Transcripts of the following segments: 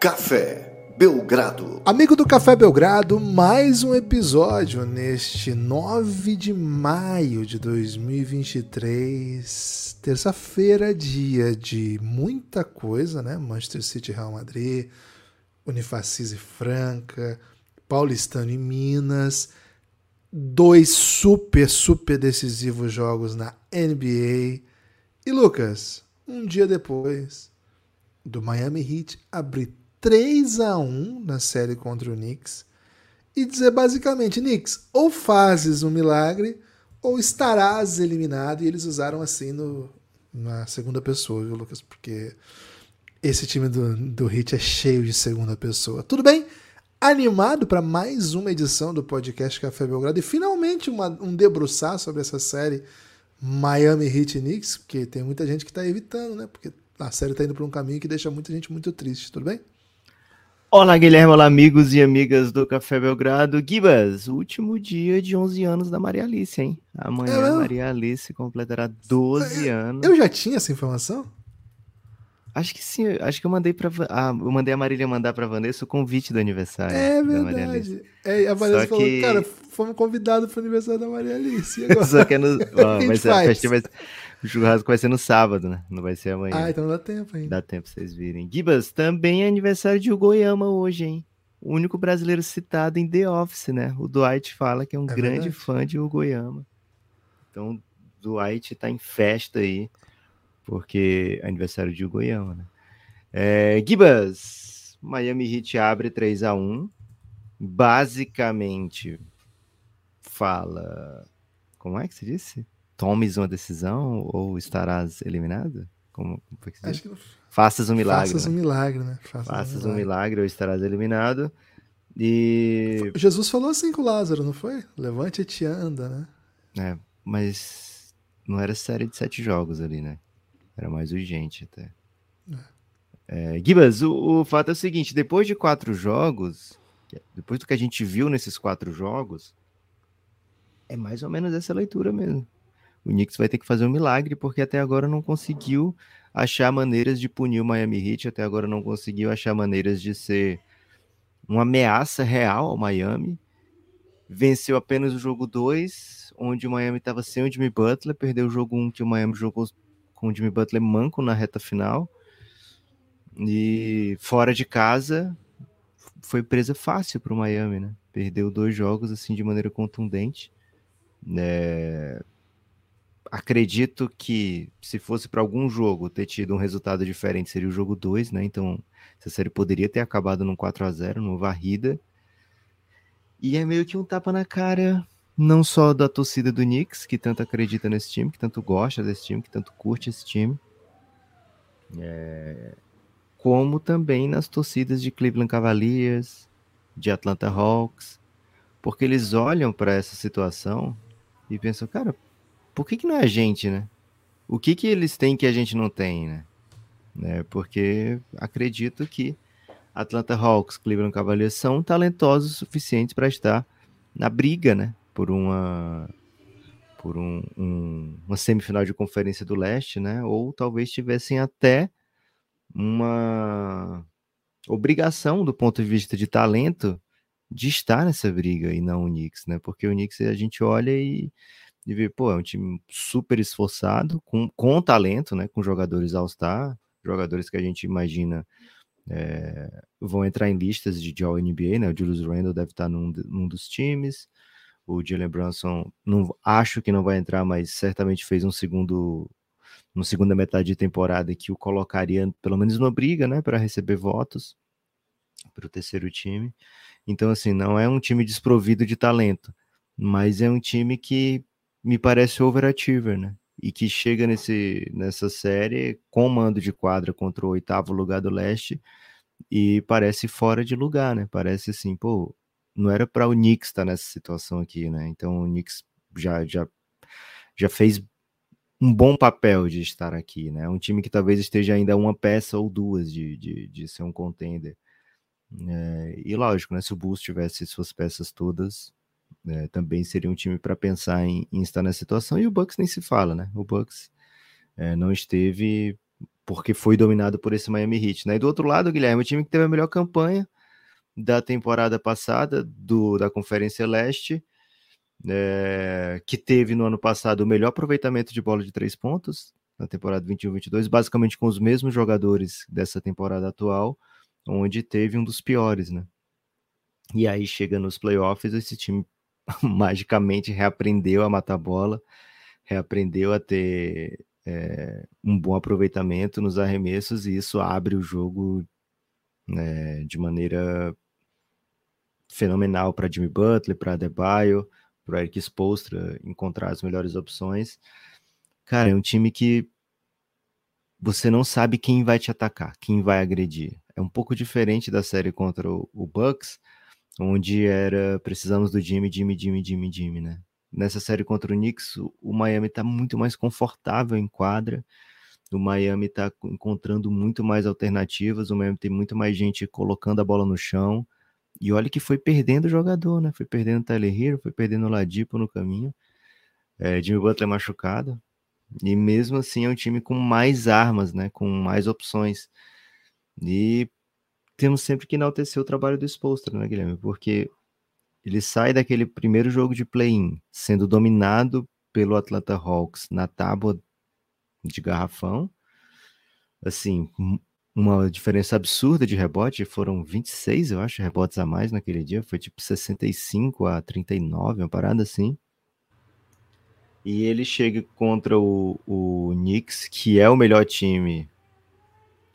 Café Belgrado. Amigo do Café Belgrado, mais um episódio neste 9 de maio de 2023, terça-feira, dia de muita coisa, né? Manchester City, Real Madrid, Unifacis e Franca, Paulistano e Minas, dois super, super decisivos jogos na NBA. E Lucas, um dia depois do Miami Heat abrir 3 a 1 na série contra o Knicks e dizer basicamente, Knicks, ou fazes um milagre ou estarás eliminado. E eles usaram assim no, na segunda pessoa, viu, Lucas? Porque esse time do, do Hit é cheio de segunda pessoa. Tudo bem? Animado para mais uma edição do podcast Café Belgrado e finalmente uma, um debruçar sobre essa série Miami Heat Knicks, porque tem muita gente que está evitando, né? Porque a série está indo para um caminho que deixa muita gente muito triste. Tudo bem? Olá, Guilherme, olá, amigos e amigas do Café Belgrado. Gibas, último dia de 11 anos da Maria Alice, hein? Amanhã é Maria Alice completará 12 eu, anos. Eu já tinha essa informação? Acho que sim, acho que eu mandei para ah, eu mandei a Marília mandar para Vanessa o convite do aniversário. É verdade. É, a Vanessa Só falou, que... cara, fomos convidados para o aniversário da Maria Alice. Só que é no, mas a festa vai, o churrasco vai ser no sábado, né? Não vai ser amanhã. Ah, então dá tempo ainda. Dá tempo pra vocês virem. Gibas, também é aniversário de Ugoyama hoje, hein? O único brasileiro citado em The Office, né? O Dwight fala que é um é grande verdade. fã de Ugoyama. Então, Dwight tá em festa aí, porque é aniversário de Ugoyama, né? É, Gibas, Miami Heat abre 3 a 1 Basicamente, fala. Como é que se disse? tomes uma decisão ou estarás eliminado? Como, foi que Acho que Faças um milagre. Faças né? um milagre, né? Faças, Faças um, milagre. um milagre ou estarás eliminado. E. Jesus falou assim com Lázaro, não foi? Levante e te anda, né? É, mas não era série de sete jogos ali, né? Era mais urgente até. É. É, Gibas, o, o fato é o seguinte: depois de quatro jogos, depois do que a gente viu nesses quatro jogos, é mais ou menos essa leitura mesmo o Knicks vai ter que fazer um milagre, porque até agora não conseguiu achar maneiras de punir o Miami Heat, até agora não conseguiu achar maneiras de ser uma ameaça real ao Miami. Venceu apenas o jogo 2, onde o Miami estava sem o Jimmy Butler, perdeu o jogo 1 um, que o Miami jogou com o Jimmy Butler manco na reta final. E fora de casa, foi presa fácil para o Miami, né? Perdeu dois jogos assim de maneira contundente. É, acredito que se fosse para algum jogo ter tido um resultado diferente, seria o jogo 2, né? Então, essa série poderia ter acabado num 4 a 0 numa varrida. E é meio que um tapa na cara, não só da torcida do Knicks, que tanto acredita nesse time, que tanto gosta desse time, que tanto curte esse time, é... como também nas torcidas de Cleveland Cavaliers, de Atlanta Hawks, porque eles olham para essa situação e pensam, cara, por que, que não é a gente, né? O que, que eles têm que a gente não tem, né? né? Porque acredito que Atlanta Hawks, Cleveland Cavaliers são talentosos o suficiente para estar na briga, né? Por uma por um, um, uma semifinal de conferência do leste, né? Ou talvez tivessem até uma obrigação do ponto de vista de talento de estar nessa briga e não o Knicks, né? Porque o Knicks a gente olha e de ver, pô, é um time super esforçado, com, com talento, né? Com jogadores All-Star, jogadores que a gente imagina é, vão entrar em listas de, de All-NBA, né? O Julius Randle deve estar num, num dos times. O Jalen Brunson, não, acho que não vai entrar, mas certamente fez um segundo, uma segunda metade de temporada que o colocaria pelo menos numa briga, né? Para receber votos para o terceiro time. Então, assim, não é um time desprovido de talento, mas é um time que me parece overachiever, né? E que chega nesse, nessa série com mando de quadra contra o oitavo lugar do leste e parece fora de lugar, né? Parece assim, pô, não era para o Knicks estar nessa situação aqui, né? Então o Knicks já, já, já fez um bom papel de estar aqui, né? Um time que talvez esteja ainda uma peça ou duas de, de, de ser um contender. É, e lógico, né? Se o Bulls tivesse suas peças todas, é, também seria um time para pensar em, em, estar nessa situação. E o Bucks nem se fala, né? O Bucks é, não esteve porque foi dominado por esse Miami Heat. Né? E do outro lado, Guilherme, o time que teve a melhor campanha da temporada passada do, da Conferência Leste, é, que teve no ano passado o melhor aproveitamento de bola de três pontos, na temporada 21-22, basicamente com os mesmos jogadores dessa temporada atual, onde teve um dos piores, né? E aí chega nos playoffs, esse time magicamente reaprendeu a matar bola, reaprendeu a ter é, um bom aproveitamento nos arremessos, e isso abre o jogo né, de maneira fenomenal para Jimmy Butler, para Adebayo, para Eric Spoelstra encontrar as melhores opções. Cara, é um time que você não sabe quem vai te atacar, quem vai agredir. É um pouco diferente da série contra o, o Bucks, onde era precisamos do Jimmy, Jimmy, Jimmy, Jimmy, Jimmy, né? Nessa série contra o Knicks, o Miami está muito mais confortável em quadra. O Miami está encontrando muito mais alternativas. O Miami tem muito mais gente colocando a bola no chão. E olha que foi perdendo o jogador, né? Foi perdendo o Tyler Hero, foi perdendo o Ladipo no caminho. É, Jimmy Butler machucado. E mesmo assim é um time com mais armas, né? Com mais opções. E temos sempre que enaltecer o trabalho do Spolstra, né, Guilherme? Porque ele sai daquele primeiro jogo de play-in sendo dominado pelo Atlanta Hawks na tábua de garrafão. Assim, uma diferença absurda de rebote, foram 26, eu acho, rebotes a mais naquele dia, foi tipo 65 a 39, uma parada assim. E ele chega contra o, o Knicks, que é o melhor time,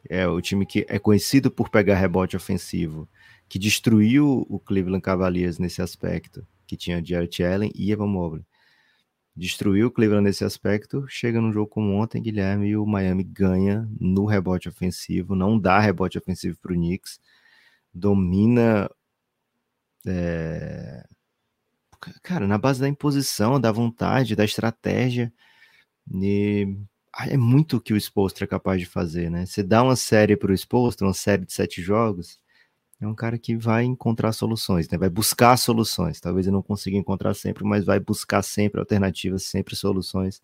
é o time que é conhecido por pegar rebote ofensivo, que destruiu o Cleveland Cavaliers nesse aspecto, que tinha Jarrett Allen e Evan Mobley. Destruiu o Cleveland nesse aspecto, chega num jogo como ontem, Guilherme, e o Miami ganha no rebote ofensivo, não dá rebote ofensivo para o Knicks, domina é, cara, na base da imposição, da vontade, da estratégia. E é muito o que o Spolstra é capaz de fazer, né? Você dá uma série para o Spolstra, uma série de sete jogos, é um cara que vai encontrar soluções, né? Vai buscar soluções. Talvez ele não consiga encontrar sempre, mas vai buscar sempre alternativas, sempre soluções.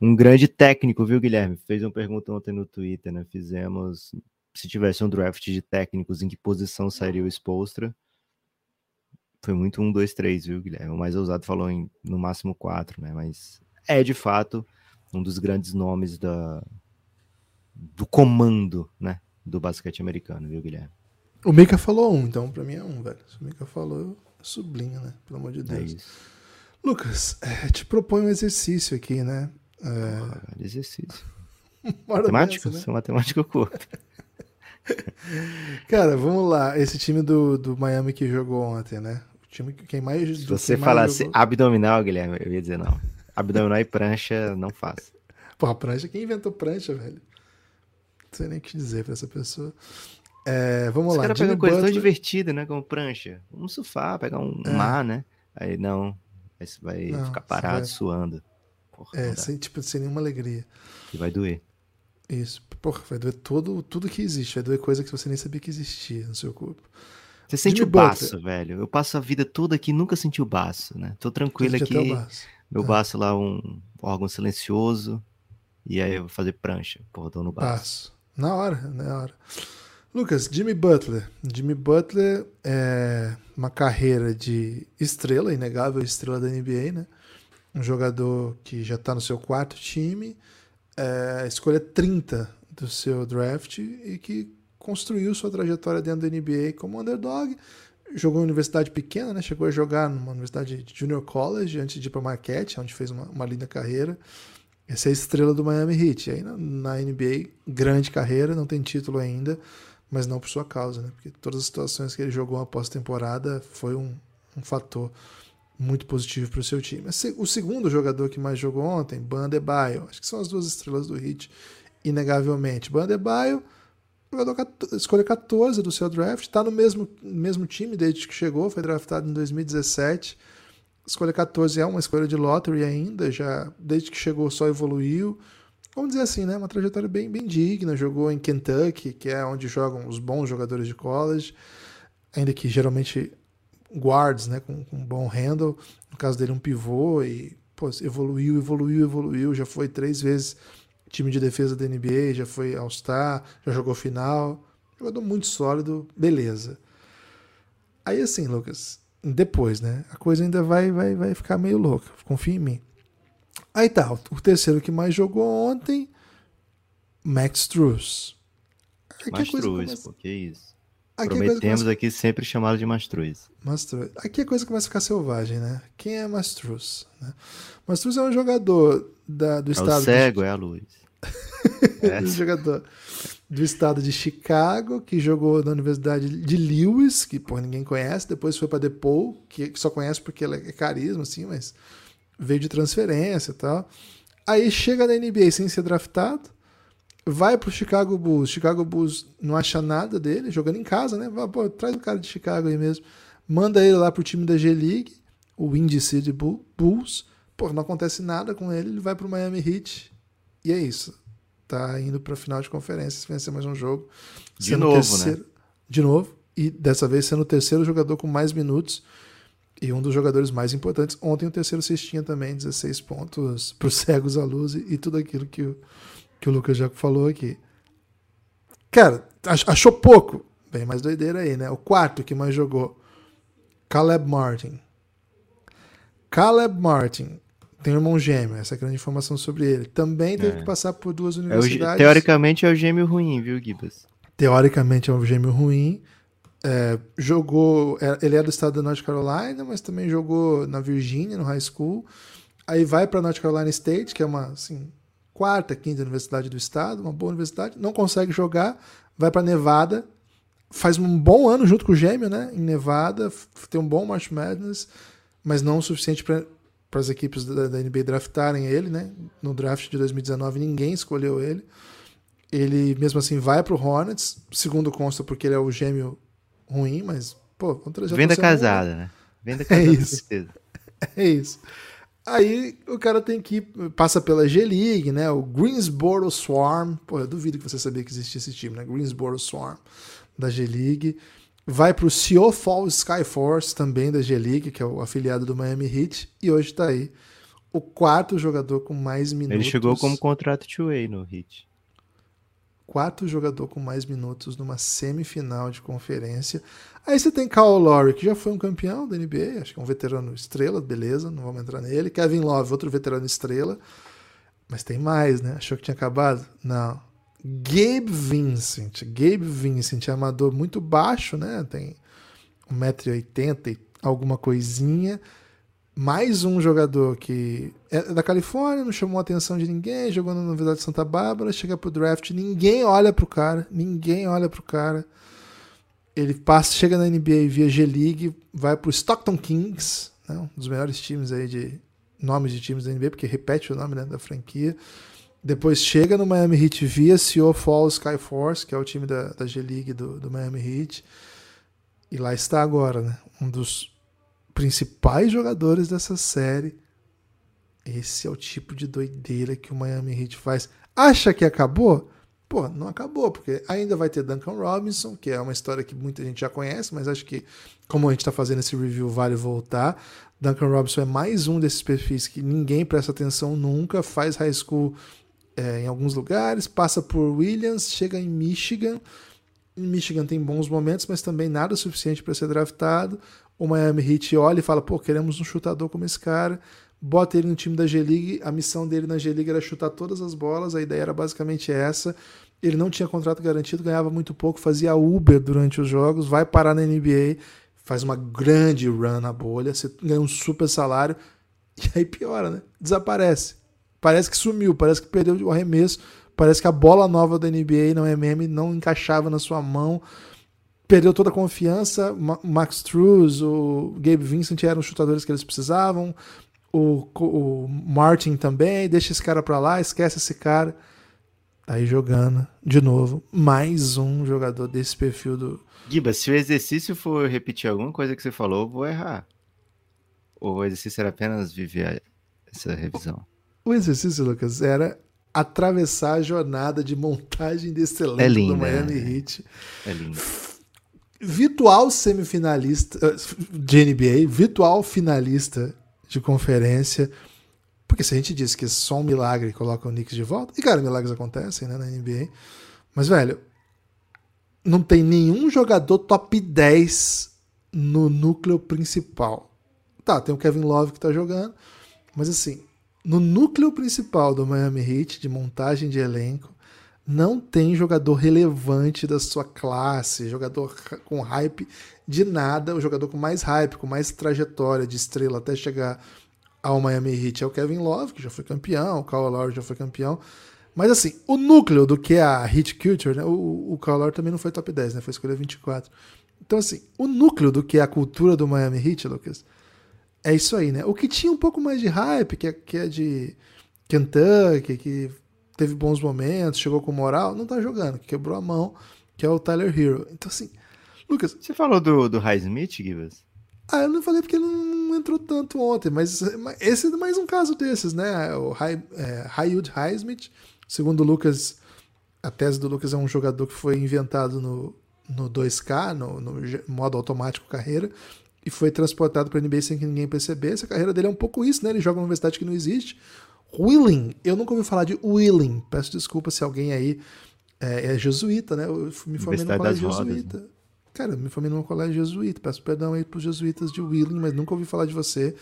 Um grande técnico, viu, Guilherme? Fez uma pergunta ontem no Twitter, né? Fizemos, se tivesse um draft de técnicos, em que posição sairia o Spolstra? foi muito um, dois, três, viu, Guilherme? O mais ousado falou em no máximo quatro, né? Mas é de fato um dos grandes nomes da, do comando, né? Do basquete americano, viu, Guilherme? O Mika falou um, então pra mim é um, velho. Se o Mika falou, sublinha, né? Pelo amor de é Deus. É Lucas, é, te propõe um exercício aqui, né? É... exercício. matemática? Dessa, né? matemática curta. Cara, vamos lá. Esse time do, do Miami que jogou ontem, né? time quem mais. Se você falasse jogou... abdominal, Guilherme, eu ia dizer não. Abdominal e prancha, não faço. Porra, prancha, quem inventou prancha, velho? Não sei nem o que dizer pra essa pessoa. É, vamos Os lá. Os caras pegam coisa tão divertida, né? Como prancha. Vamos surfar, pegar um é. mar, né? Aí não. Aí você vai não, ficar parado, vai... suando. Porra, é, sem, tipo, sem nenhuma alegria. E vai doer. Isso. Porra, vai doer todo, tudo que existe. Vai doer coisa que você nem sabia que existia no seu corpo. Você sente Jimmy o baço, Butler. velho. Eu passo a vida toda aqui nunca senti o baço, né? Tô tranquilo aqui. Meu é. baço lá, um órgão silencioso. E aí eu vou fazer prancha. Porra, tô no baço. baço. Na hora, na hora. Lucas, Jimmy Butler. Jimmy Butler é uma carreira de estrela, inegável estrela da NBA, né? Um jogador que já tá no seu quarto time. É, escolha 30 do seu draft e que construiu sua trajetória dentro da NBA como underdog. Jogou em universidade pequena, né? Chegou a jogar numa universidade de Junior College antes de ir para Marquette, onde fez uma, uma, linda carreira. Essa é a estrela do Miami Heat. Aí na, na NBA, grande carreira, não tem título ainda, mas não por sua causa, né? Porque todas as situações que ele jogou após temporada foi um, um fator muito positivo para o seu time. O segundo jogador que mais jogou ontem, Bandebaio, acho que são as duas estrelas do Heat, inegavelmente. Bandebaio jogador escolha 14 do seu draft, está no mesmo, mesmo time desde que chegou, foi draftado em 2017. Escolha 14 é uma escolha de lottery ainda, já desde que chegou só evoluiu. Vamos dizer assim, né? Uma trajetória bem, bem digna. Jogou em Kentucky, que é onde jogam os bons jogadores de college, ainda que geralmente guards, né? Com, com um bom handle. No caso dele, um pivô e pô, evoluiu, evoluiu, evoluiu. Já foi três vezes time de defesa da NBA, já foi All-Star, já jogou final. Jogador muito sólido, beleza. Aí assim, Lucas, depois, né? A coisa ainda vai, vai, vai ficar meio louca. Confia em mim. Aí tá, o terceiro que mais jogou ontem, Max Struz. Mastruz, começa... pô, que isso. Aqui Prometemos começa... aqui sempre chamá-lo de Mastruz. Mastruz. Aqui a coisa começa a ficar selvagem, né? Quem é Mastruz? Né? Mastruz é um jogador da, do é estado. O cego de... é a luz. é. jogador do estado de Chicago, que jogou na Universidade de Lewis, que por ninguém conhece, depois foi para DePaul, que, que só conhece porque ela é carisma, assim, mas veio de transferência e tal. Aí chega na NBA sem ser draftado, vai pro Chicago Bulls. Chicago Bulls não acha nada dele, jogando em casa, né? Vai, pô, traz o cara de Chicago aí mesmo. Manda ele lá pro time da G-League, o Windy City Bulls. Pô, não acontece nada com ele, ele vai pro Miami Heat. E é isso tá indo para final de conferência se vencer mais um jogo. De novo, terceiro, né? De novo. E dessa vez sendo o terceiro jogador com mais minutos e um dos jogadores mais importantes. Ontem o terceiro cestinha também, 16 pontos para os cegos à luz e, e, tudo aquilo que o, que o Lucas já falou aqui. Cara, achou pouco? Bem mais doideira aí, né? O quarto que mais jogou, Caleb Martin. Caleb Martin tem um irmão gêmeo, essa é a grande informação sobre ele. Também teve é. que passar por duas universidades. É o, teoricamente é o gêmeo ruim, viu, Gibas? Teoricamente é um gêmeo ruim. É, jogou. É, ele é do estado da North Carolina, mas também jogou na Virgínia, no high school. Aí vai para North Carolina State, que é uma assim, quarta, quinta universidade do estado, uma boa universidade. Não consegue jogar, vai para Nevada, faz um bom ano junto com o gêmeo, né? Em Nevada, tem um bom March Madness, mas não o suficiente para as equipes da, da, NBA draftarem ele, né? No draft de 2019 ninguém escolheu ele. Ele mesmo assim vai para o Hornets, segundo consta porque ele é o gêmeo ruim, mas pô, venda casada, né? Venda é casada, é isso. certeza. É isso. Aí o cara tem que passa pela G-League, né? O Greensboro Swarm. Pô, eu duvido que você sabia que existia esse time, né? Greensboro Swarm da G-League. Vai para o Sioux Falls Skyforce, também da G-League, que é o afiliado do Miami Heat, e hoje está aí o quarto jogador com mais minutos. Ele chegou como contrato two-way no Heat. Quarto jogador com mais minutos numa semifinal de conferência. Aí você tem Kyle Lowry, que já foi um campeão da NBA, acho que é um veterano estrela, beleza, não vamos entrar nele. Kevin Love, outro veterano estrela. Mas tem mais, né? Achou que tinha acabado? Não. Gabe Vincent. Gabe Vincent é amador muito baixo, né? Tem 1,80m e alguma coisinha. Mais um jogador que é da Califórnia, não chamou a atenção de ninguém, jogou na Universidade de Santa Bárbara, chega pro draft, ninguém olha pro cara, ninguém olha pro cara. Ele passa, chega na NBA via G-League, vai pro Stockton Kings, né? um dos melhores times aí de nomes de times da NBA, porque repete o nome né, da franquia. Depois chega no Miami Heat via Sioux Falls Skyforce, que é o time da, da G-League do, do Miami Heat. E lá está agora, né? Um dos principais jogadores dessa série. Esse é o tipo de doideira que o Miami Heat faz. Acha que acabou? Pô, não acabou, porque ainda vai ter Duncan Robinson, que é uma história que muita gente já conhece, mas acho que, como a gente está fazendo esse review, vale voltar. Duncan Robinson é mais um desses perfis que ninguém presta atenção nunca, faz high school é, em alguns lugares, passa por Williams, chega em Michigan. Em Michigan tem bons momentos, mas também nada suficiente para ser draftado. O Miami Heat olha e fala: pô, queremos um chutador como esse cara. Bota ele no time da G-League. A missão dele na G-League era chutar todas as bolas. A ideia era basicamente essa. Ele não tinha contrato garantido, ganhava muito pouco, fazia Uber durante os jogos, vai parar na NBA, faz uma grande run na bolha, você ganha um super salário, e aí piora, né? Desaparece parece que sumiu, parece que perdeu o arremesso, parece que a bola nova da NBA, não é meme, não encaixava na sua mão. Perdeu toda a confiança. Max Struz, o Gabe Vincent eram os chutadores que eles precisavam. O, o Martin também. Deixa esse cara pra lá, esquece esse cara. Tá aí jogando de novo. Mais um jogador desse perfil do. Giba, se o exercício for repetir alguma coisa que você falou, eu vou errar. Ou o exercício era apenas viver essa revisão? O exercício, Lucas, era atravessar a jornada de montagem desse elenco é lindo, do Miami é. Heat. É lindo. Virtual semifinalista eh, de NBA, virtual finalista de conferência. Porque se a gente diz que é só um milagre coloca o Knicks de volta, e cara, milagres acontecem né, na NBA. Mas, velho, não tem nenhum jogador top 10 no núcleo principal. Tá, tem o Kevin Love que tá jogando, mas assim, no núcleo principal do Miami Heat, de montagem de elenco, não tem jogador relevante da sua classe, jogador com hype de nada, o jogador com mais hype, com mais trajetória de estrela até chegar ao Miami Heat é o Kevin Love, que já foi campeão, o Kyle Lowry já foi campeão. Mas assim, o núcleo do que é a Heat Culture, né? O, o Kyle Lowry também não foi top 10, né? Foi escolha 24. Então assim, o núcleo do que é a cultura do Miami Heat, Lucas, é isso aí, né? O que tinha um pouco mais de hype, que é, que é de Kentucky, que teve bons momentos, chegou com moral, não tá jogando, que quebrou a mão, que é o Tyler Hero. Então, assim, Lucas. Você falou do, do Highsmith, Givas? Ah, eu não falei porque ele não entrou tanto ontem, mas esse é mais um caso desses, né? O High, é, Highsmith, segundo o Lucas, a tese do Lucas é um jogador que foi inventado no, no 2K, no, no modo automático carreira, e foi transportado para a NBA sem que ninguém percebesse. A carreira dele é um pouco isso, né? Ele joga numa universidade que não existe. Willing, eu nunca ouvi falar de Willing. Peço desculpa se alguém aí é, é jesuíta, né? Eu me formei no colégio jesuíta. Rodas, né? Cara, eu me formei num colégio jesuíta. Peço perdão aí para os jesuítas de Willing, mas nunca ouvi falar de você.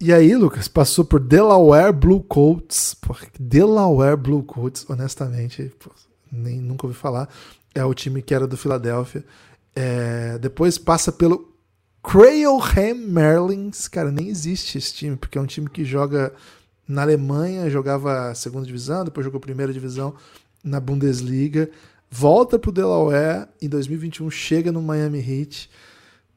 E aí, Lucas, passou por Delaware Blue Coats. Delaware Blue Coats, honestamente, pô, nem nunca ouvi falar. É o time que era do Philadelphia. É, depois passa pelo Crailham Merlins. Cara, nem existe esse time, porque é um time que joga na Alemanha, jogava segunda divisão, depois jogou primeira divisão na Bundesliga, volta pro Delaware, em 2021 chega no Miami Heat,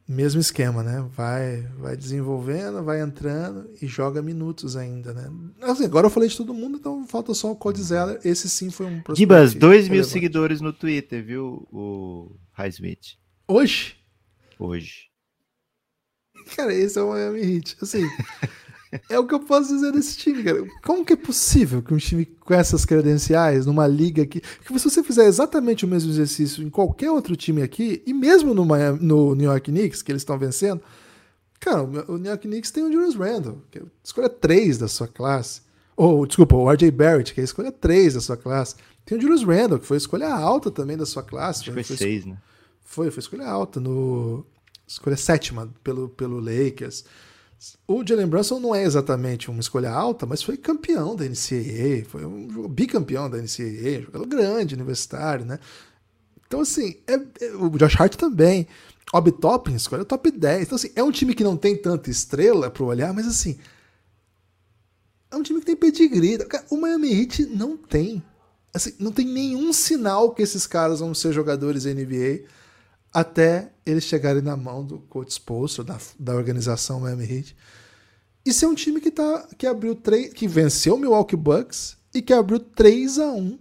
mesmo esquema, né? Vai, vai desenvolvendo, vai entrando e joga minutos ainda, né? Assim, agora eu falei de todo mundo, então falta só o Cody Zeller. Esse sim foi um Gibas, 2 mil seguidores no Twitter, viu, o Highsmith? Hoje? Hoje. Cara, esse é o Miami Heat. Assim, é o que eu posso dizer desse time, cara. Como que é possível que um time com essas credenciais, numa liga que. que se você fizer exatamente o mesmo exercício em qualquer outro time aqui, e mesmo no, Miami, no New York Knicks, que eles estão vencendo, cara, o New York Knicks tem o Julius Randle, que é a escolha 3 da sua classe. Ou, desculpa, o RJ Barrett, que é a escolha 3 da sua classe. Tem o Julius Randle, que foi a escolha alta também da sua classe. Acho foi 6, né? Foi, foi escolha alta no. Escolha sétima pelo, pelo Lakers. O Jalen Brunson não é exatamente uma escolha alta, mas foi campeão da NCAA, foi um bicampeão da NCAA, jogador grande, universitário, né? Então, assim, é, é, o Josh Hart também. Obi Toppin escolha top 10. Então, assim, é um time que não tem tanta estrela para olhar, mas, assim, é um time que tem pedigree. O Miami Heat não tem. Assim, não tem nenhum sinal que esses caras vão ser jogadores NBA até eles chegarem na mão do coach Spolster, da, da organização Miami Heat. Isso é um time que, tá, que abriu três, que venceu o Milwaukee Bucks e que abriu 3 a 1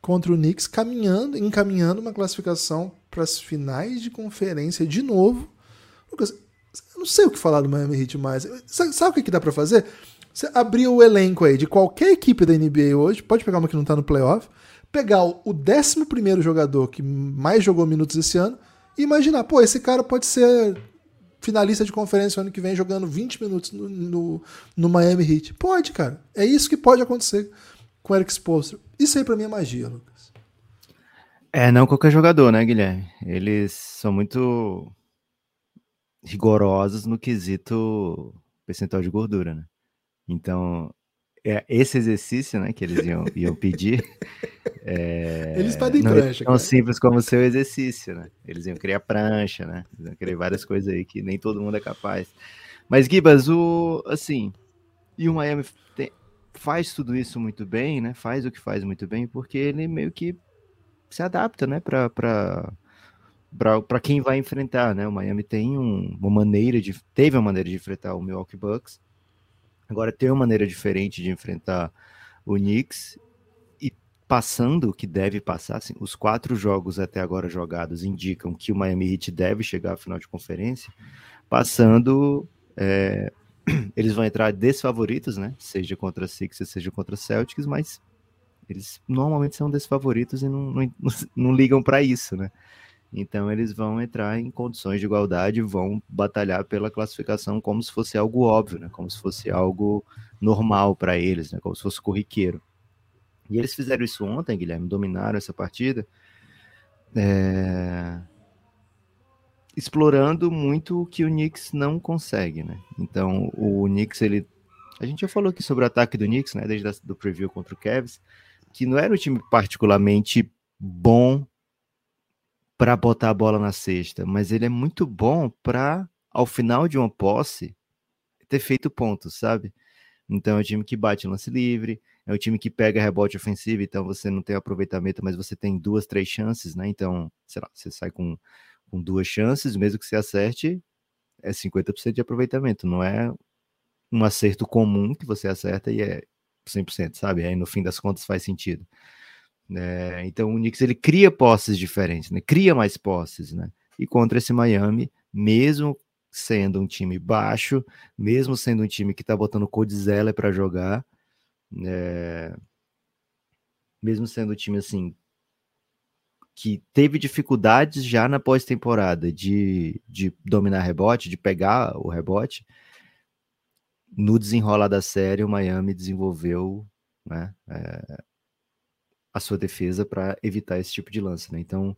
contra o Knicks, caminhando, encaminhando uma classificação para as finais de conferência de novo. Lucas, eu não sei o que falar do Miami Heat mais. Sabe, sabe o que, que dá para fazer? Você abrir o elenco aí de qualquer equipe da NBA hoje, pode pegar uma que não está no playoff, pegar o 11 jogador que mais jogou minutos esse ano e imaginar, pô, esse cara pode ser finalista de conferência ano que vem jogando 20 minutos no, no, no Miami Heat. Pode, cara. É isso que pode acontecer com o Eric Spoelstra. Isso aí pra mim é magia, Lucas. É, não qualquer jogador, né, Guilherme? Eles são muito rigorosos no quesito percentual de gordura, né? Então, é, esse exercício, né, que eles iam, iam pedir. É, eles pedem não prancha. É tão cara. simples como o seu exercício, né? Eles iam criar prancha, né? Eles iam criar várias coisas aí que nem todo mundo é capaz. Mas, Gibas, o, assim, e o Miami tem, faz tudo isso muito bem, né? Faz o que faz muito bem, porque ele meio que se adapta, né, para para quem vai enfrentar, né? O Miami tem um, uma maneira de teve uma maneira de enfrentar o Milwaukee Bucks Agora tem uma maneira diferente de enfrentar o Knicks e passando o que deve passar, assim, os quatro jogos até agora jogados indicam que o Miami Heat deve chegar à final de conferência, passando é, eles vão entrar desfavoritos, né? Seja contra Sixers, seja contra Celtics, mas eles normalmente são desfavoritos e não, não, não ligam para isso, né? Então eles vão entrar em condições de igualdade, vão batalhar pela classificação como se fosse algo óbvio, né? Como se fosse algo normal para eles, né? Como se fosse corriqueiro. E eles fizeram isso ontem, Guilherme, dominaram essa partida, é... explorando muito o que o Knicks não consegue, né? Então, o Knicks, ele... A gente já falou aqui sobre o ataque do Knicks, né? Desde o preview contra o Cavs, que não era um time particularmente bom para botar a bola na cesta, mas ele é muito bom para, ao final de uma posse, ter feito pontos, sabe? Então é um time que bate lance livre, é um time que pega rebote ofensivo, então você não tem aproveitamento, mas você tem duas, três chances, né? Então, sei lá, você sai com, com duas chances, mesmo que você acerte, é 50% de aproveitamento, não é um acerto comum que você acerta e é 100%, sabe? Aí no fim das contas faz sentido. É, então o Knicks ele cria posses diferentes, né? Cria mais posses, né? E contra esse Miami, mesmo sendo um time baixo, mesmo sendo um time que tá botando Codizella para jogar, é, mesmo sendo um time assim que teve dificuldades já na pós-temporada de, de dominar rebote, de pegar o rebote, no desenrolar da série o Miami desenvolveu né, é, a sua defesa para evitar esse tipo de lance, né? Então,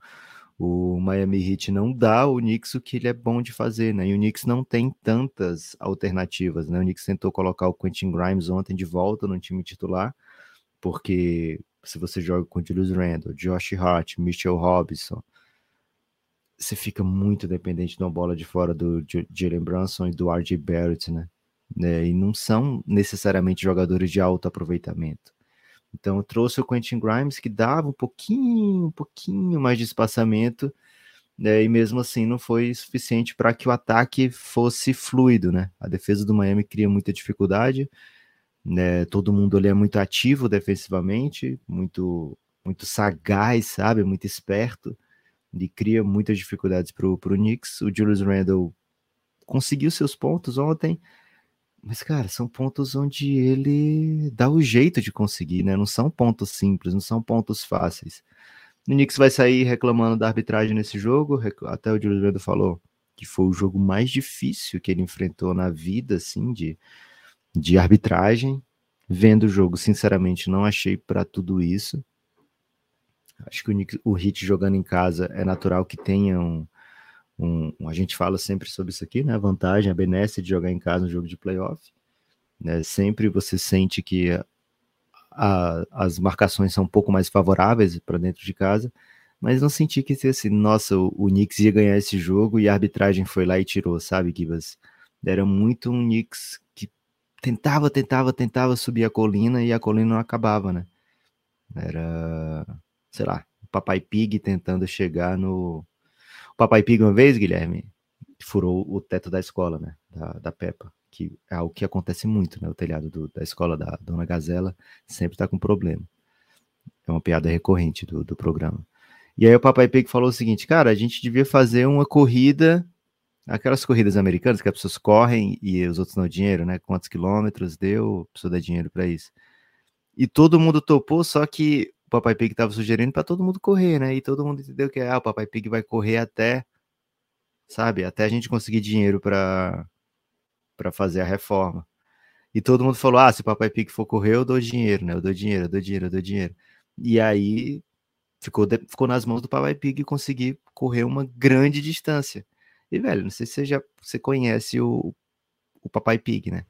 o Miami Heat não dá o Knicks o que ele é bom de fazer, né? E o Knicks não tem tantas alternativas, né? O Knicks tentou colocar o Quentin Grimes ontem de volta no time titular, porque se você joga com Julius Randle, Josh Hart, Mitchell Robinson, você fica muito dependente de uma bola de fora do Jalen Brunson e do RJ Barrett, né? É, e não são necessariamente jogadores de alto aproveitamento. Então trouxe o Quentin Grimes, que dava um pouquinho, um pouquinho mais de espaçamento, né, e mesmo assim não foi suficiente para que o ataque fosse fluido, né? A defesa do Miami cria muita dificuldade, né? Todo mundo ali é muito ativo defensivamente, muito muito sagaz, sabe? Muito esperto, e cria muitas dificuldades para o Knicks. O Julius Randle conseguiu seus pontos ontem, mas, cara, são pontos onde ele dá o jeito de conseguir, né? Não são pontos simples, não são pontos fáceis. O Knicks vai sair reclamando da arbitragem nesse jogo. Até o Júlio Leandro falou que foi o jogo mais difícil que ele enfrentou na vida, assim, de, de arbitragem. Vendo o jogo, sinceramente, não achei para tudo isso. Acho que o, Knicks, o Hit jogando em casa é natural que tenha um, um, a gente fala sempre sobre isso aqui, né? A vantagem, a benesse de jogar em casa no jogo de playoff. Né? Sempre você sente que a, as marcações são um pouco mais favoráveis para dentro de casa, mas não senti que assim, nossa, o, o Knicks ia ganhar esse jogo e a arbitragem foi lá e tirou, sabe, Gibas? Era muito um Knicks que tentava, tentava, tentava subir a colina e a colina não acabava, né? Era, sei lá, o Papai Pig tentando chegar no, o Papai Pig uma vez, Guilherme, furou o teto da escola, né? Da, da Peppa, que é algo que acontece muito, né? O telhado do, da escola da Dona Gazela sempre tá com problema. É uma piada recorrente do, do programa. E aí o Papai Pig falou o seguinte, cara, a gente devia fazer uma corrida, aquelas corridas americanas que as pessoas correm e os outros não dinheiro, né? Quantos quilômetros deu, precisa dar dinheiro para isso. E todo mundo topou, só que Papai Pig estava sugerindo para todo mundo correr, né? E todo mundo entendeu que ah, o Papai Pig vai correr até, sabe, até a gente conseguir dinheiro para para fazer a reforma. E todo mundo falou: "Ah, se o Papai Pig for correr, eu dou dinheiro, né? Eu dou dinheiro, eu dou dinheiro, eu dou dinheiro". E aí ficou ficou nas mãos do Papai Pig conseguir correr uma grande distância. E velho, não sei se você já você conhece o o Papai Pig, né?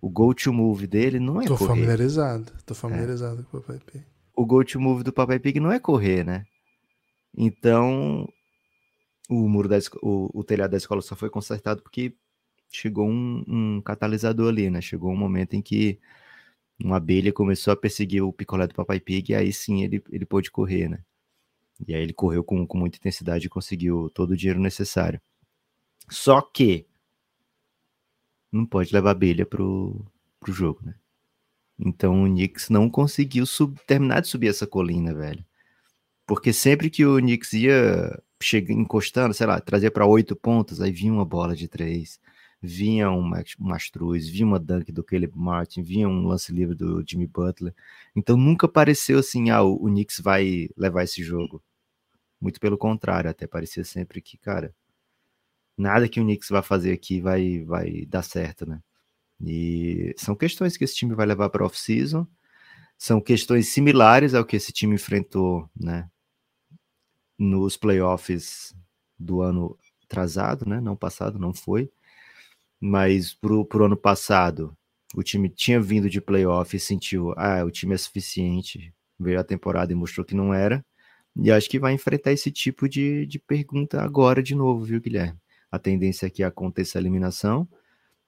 O go to move dele não é tô correr. familiarizado, tô é. familiarizado é. com o Papai Pig o go-to-move do Papai Pig não é correr, né? Então, o muro da o, o telhado da escola só foi consertado porque chegou um, um, catalisador ali, né? Chegou um momento em que uma abelha começou a perseguir o picolé do Papai Pig e aí sim ele, ele pôde correr, né? E aí ele correu com, com muita intensidade e conseguiu todo o dinheiro necessário. Só que não pode levar abelha pro, pro jogo, né? Então o Knicks não conseguiu sub, terminar de subir essa colina, velho. Porque sempre que o Knicks ia chega, encostando, sei lá, trazia para oito pontos, aí vinha uma bola de três, vinha um, um Astruz, vinha uma dunk do Caleb Martin, vinha um lance livre do Jimmy Butler. Então nunca pareceu assim, ah, o, o Knicks vai levar esse jogo. Muito pelo contrário, até parecia sempre que, cara, nada que o Knicks vai fazer aqui vai, vai dar certo, né? E são questões que esse time vai levar para off-season, são questões similares ao que esse time enfrentou, né, nos playoffs do ano atrasado, né, não passado, não foi, mas pro, pro ano passado o time tinha vindo de playoff e sentiu, ah, o time é suficiente, veio a temporada e mostrou que não era, e acho que vai enfrentar esse tipo de, de pergunta agora de novo, viu, Guilherme? A tendência é que aconteça a eliminação,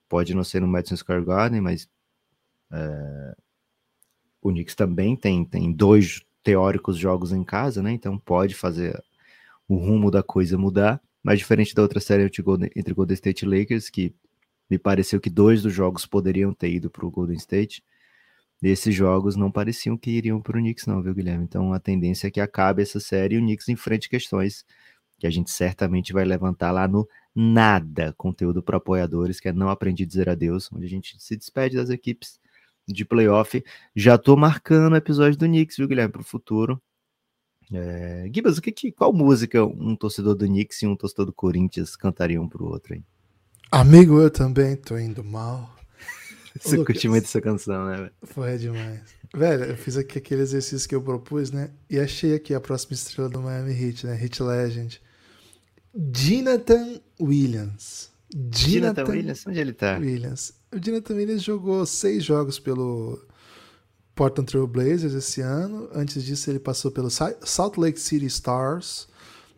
pode não ser no Madison Square Garden, mas é, o Knicks também tem, tem dois teóricos jogos em casa, né? Então pode fazer o rumo da coisa mudar, mas diferente da outra série entre Golden State e Lakers, que me pareceu que dois dos jogos poderiam ter ido para o Golden State, desses jogos não pareciam que iriam para o Knicks, não, viu, Guilherme? Então a tendência é que acabe essa série e o Knicks enfrente questões que a gente certamente vai levantar lá no Nada, conteúdo para apoiadores, que é Não Aprendi a Dizer Adeus, onde a gente se despede das equipes de playoff. Já tô marcando o episódio do Knicks, viu, Guilherme, para o futuro. É... Gibas, o que, que, qual música um torcedor do Knicks e um torcedor do Corinthians cantariam um pro outro aí? Amigo, eu também tô indo mal. Você Lucas, muito essa canção, né? Foi demais. Velho, eu fiz aqui aquele exercício que eu propus, né? E achei aqui a próxima estrela do Miami Heat, né? Heat Legend. Jonathan Williams. Jonathan, Williams? Onde ele tá? Williams. O Jonathan Williams jogou seis jogos pelo Portland Trail Blazers esse ano. Antes disso, ele passou pelo Salt Lake City Stars.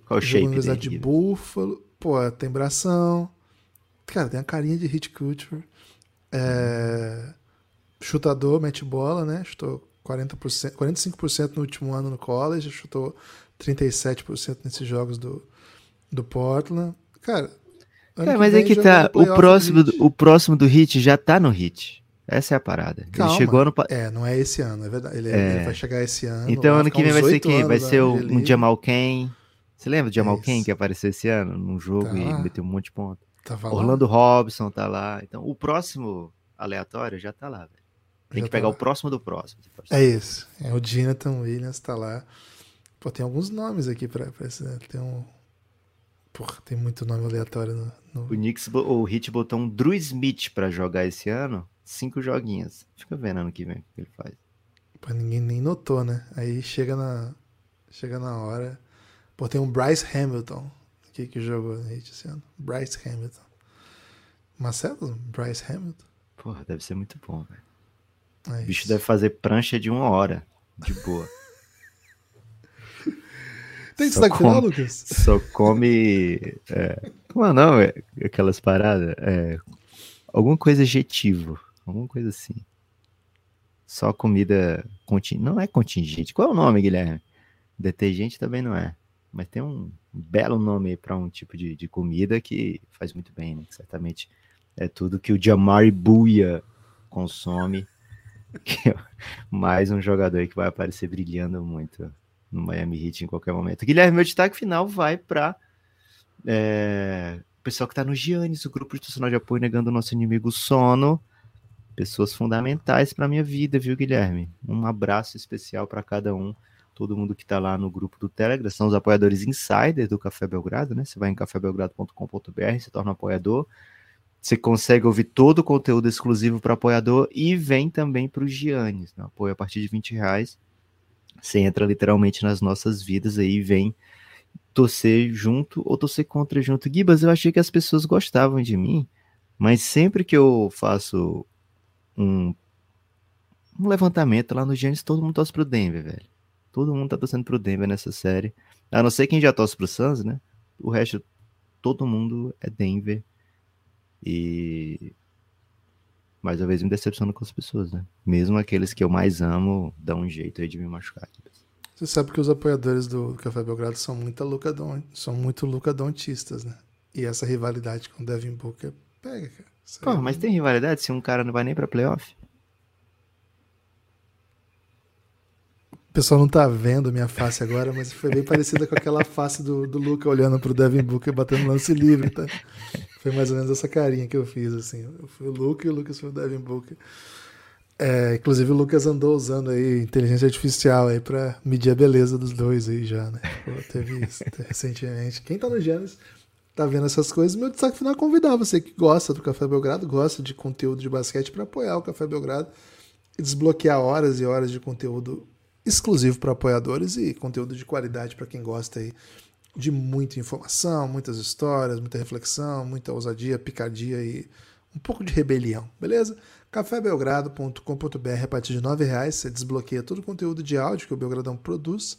Qual o shape Universidade de Buffalo. Pô, tem bração. Cara, tem a carinha de hit culture. É... Chutador, mete bola, né? Chutou 40%, 45% no último ano no college, chutou 37% nesses jogos do, do Portland. Cara, é, mas é que tá. O próximo, do, o próximo do Hit já tá no Hit. Essa é a parada. Calma. Ele chegou ano É, não é esse ano, é verdade. Ele, é. ele vai chegar esse ano. Então ano que vem vai ser quem? Vai ser o, um Jamal Kane. Você lembra do Jamal é Kane que apareceu esse ano num jogo tá. e meteu um monte de ponto? Orlando Robson tá lá. Então o próximo aleatório já tá lá, velho. Tem já que pegar tá o próximo do próximo. É isso. É o Jonathan Williams tá lá. Pô, tem alguns nomes aqui pra, pra esse, né? Tem um Porra, tem muito nome aleatório no. no... O Knicks, o Hit botou um Drew Smith pra jogar esse ano. Cinco joguinhos. Fica vendo ano que vem o que ele faz. Pô, ninguém nem notou, né? Aí chega na. Chega na hora. Pô, tem um Bryce Hamilton aqui que jogou no Hit esse ano. Bryce Hamilton. Marcelo? Bryce Hamilton? Porra, deve ser muito bom, velho. É o bicho deve fazer prancha de uma hora. De boa. Tem destaque come, final, Lucas? Só come. É, como é não? É, aquelas paradas? É, alguma coisa adjetivo. Alguma coisa assim. Só comida. Conting... Não é contingente. Qual é o nome, Guilherme? Detergente também não é. Mas tem um belo nome para um tipo de, de, comida que faz muito bem, né? Certamente é tudo que o Jamari Buia consome. É mais um jogador que vai aparecer brilhando muito no Miami Heat em qualquer momento. Guilherme, meu destaque final vai para é, o pessoal que está no Giannis, o grupo institucional de apoio negando o nosso inimigo sono. Pessoas fundamentais para minha vida, viu, Guilherme? Um abraço especial para cada um, todo mundo que está lá no grupo do Telegram, são os apoiadores insiders do Café Belgrado, né? Você vai em cafébelgrado.com.br, se torna apoiador. Você consegue ouvir todo o conteúdo exclusivo para apoiador e vem também para o Giannis, né? apoio a partir de 20 reais você entra literalmente nas nossas vidas aí e vem torcer junto ou torcer contra junto. Gibas, eu achei que as pessoas gostavam de mim, mas sempre que eu faço um, um levantamento lá no Giants, todo mundo torce pro Denver, velho. Todo mundo tá torcendo pro Denver nessa série. A não ser quem já torce pro Suns, né? O resto, todo mundo é Denver. E mais uma vez me decepciono com as pessoas, né? Mesmo aqueles que eu mais amo dão um jeito aí de me machucar. Você sabe que os apoiadores do Café Belgrado são muito lucadon, são muito lucadontistas, né? E essa rivalidade com o Devin Booker pega, cara. Pô, mas tem rivalidade se um cara não vai nem pra playoff? O pessoal não tá vendo a minha face agora, mas foi bem parecida com aquela face do, do Luca olhando pro Devin Booker batendo lance livre, tá? Foi mais ou menos essa carinha que eu fiz, assim. Eu fui o Luca e o Lucas foi o Devin Booker. É, inclusive o Lucas andou usando aí inteligência artificial aí para medir a beleza dos dois aí já, né? Pô, teve isso recentemente. Quem tá no tá tá vendo essas coisas. Meu destaque final é convidar você que gosta do Café Belgrado, gosta de conteúdo de basquete, para apoiar o Café Belgrado e desbloquear horas e horas de conteúdo exclusivo para apoiadores e conteúdo de qualidade para quem gosta aí de muita informação, muitas histórias, muita reflexão, muita ousadia, picardia e um pouco de rebelião, beleza? cafébelgrado.com.br a partir de R$ reais você desbloqueia todo o conteúdo de áudio que o Belgradão produz.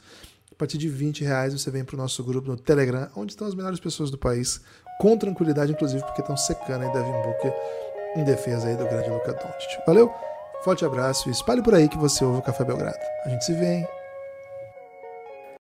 A partir de 20 reais você vem para o nosso grupo no Telegram, onde estão as melhores pessoas do país, com tranquilidade, inclusive porque estão secando aí Devin Booker em defesa aí do grande Luca Doncic. Valeu, forte abraço e espalhe por aí que você ouve o Café Belgrado. A gente se vê, hein?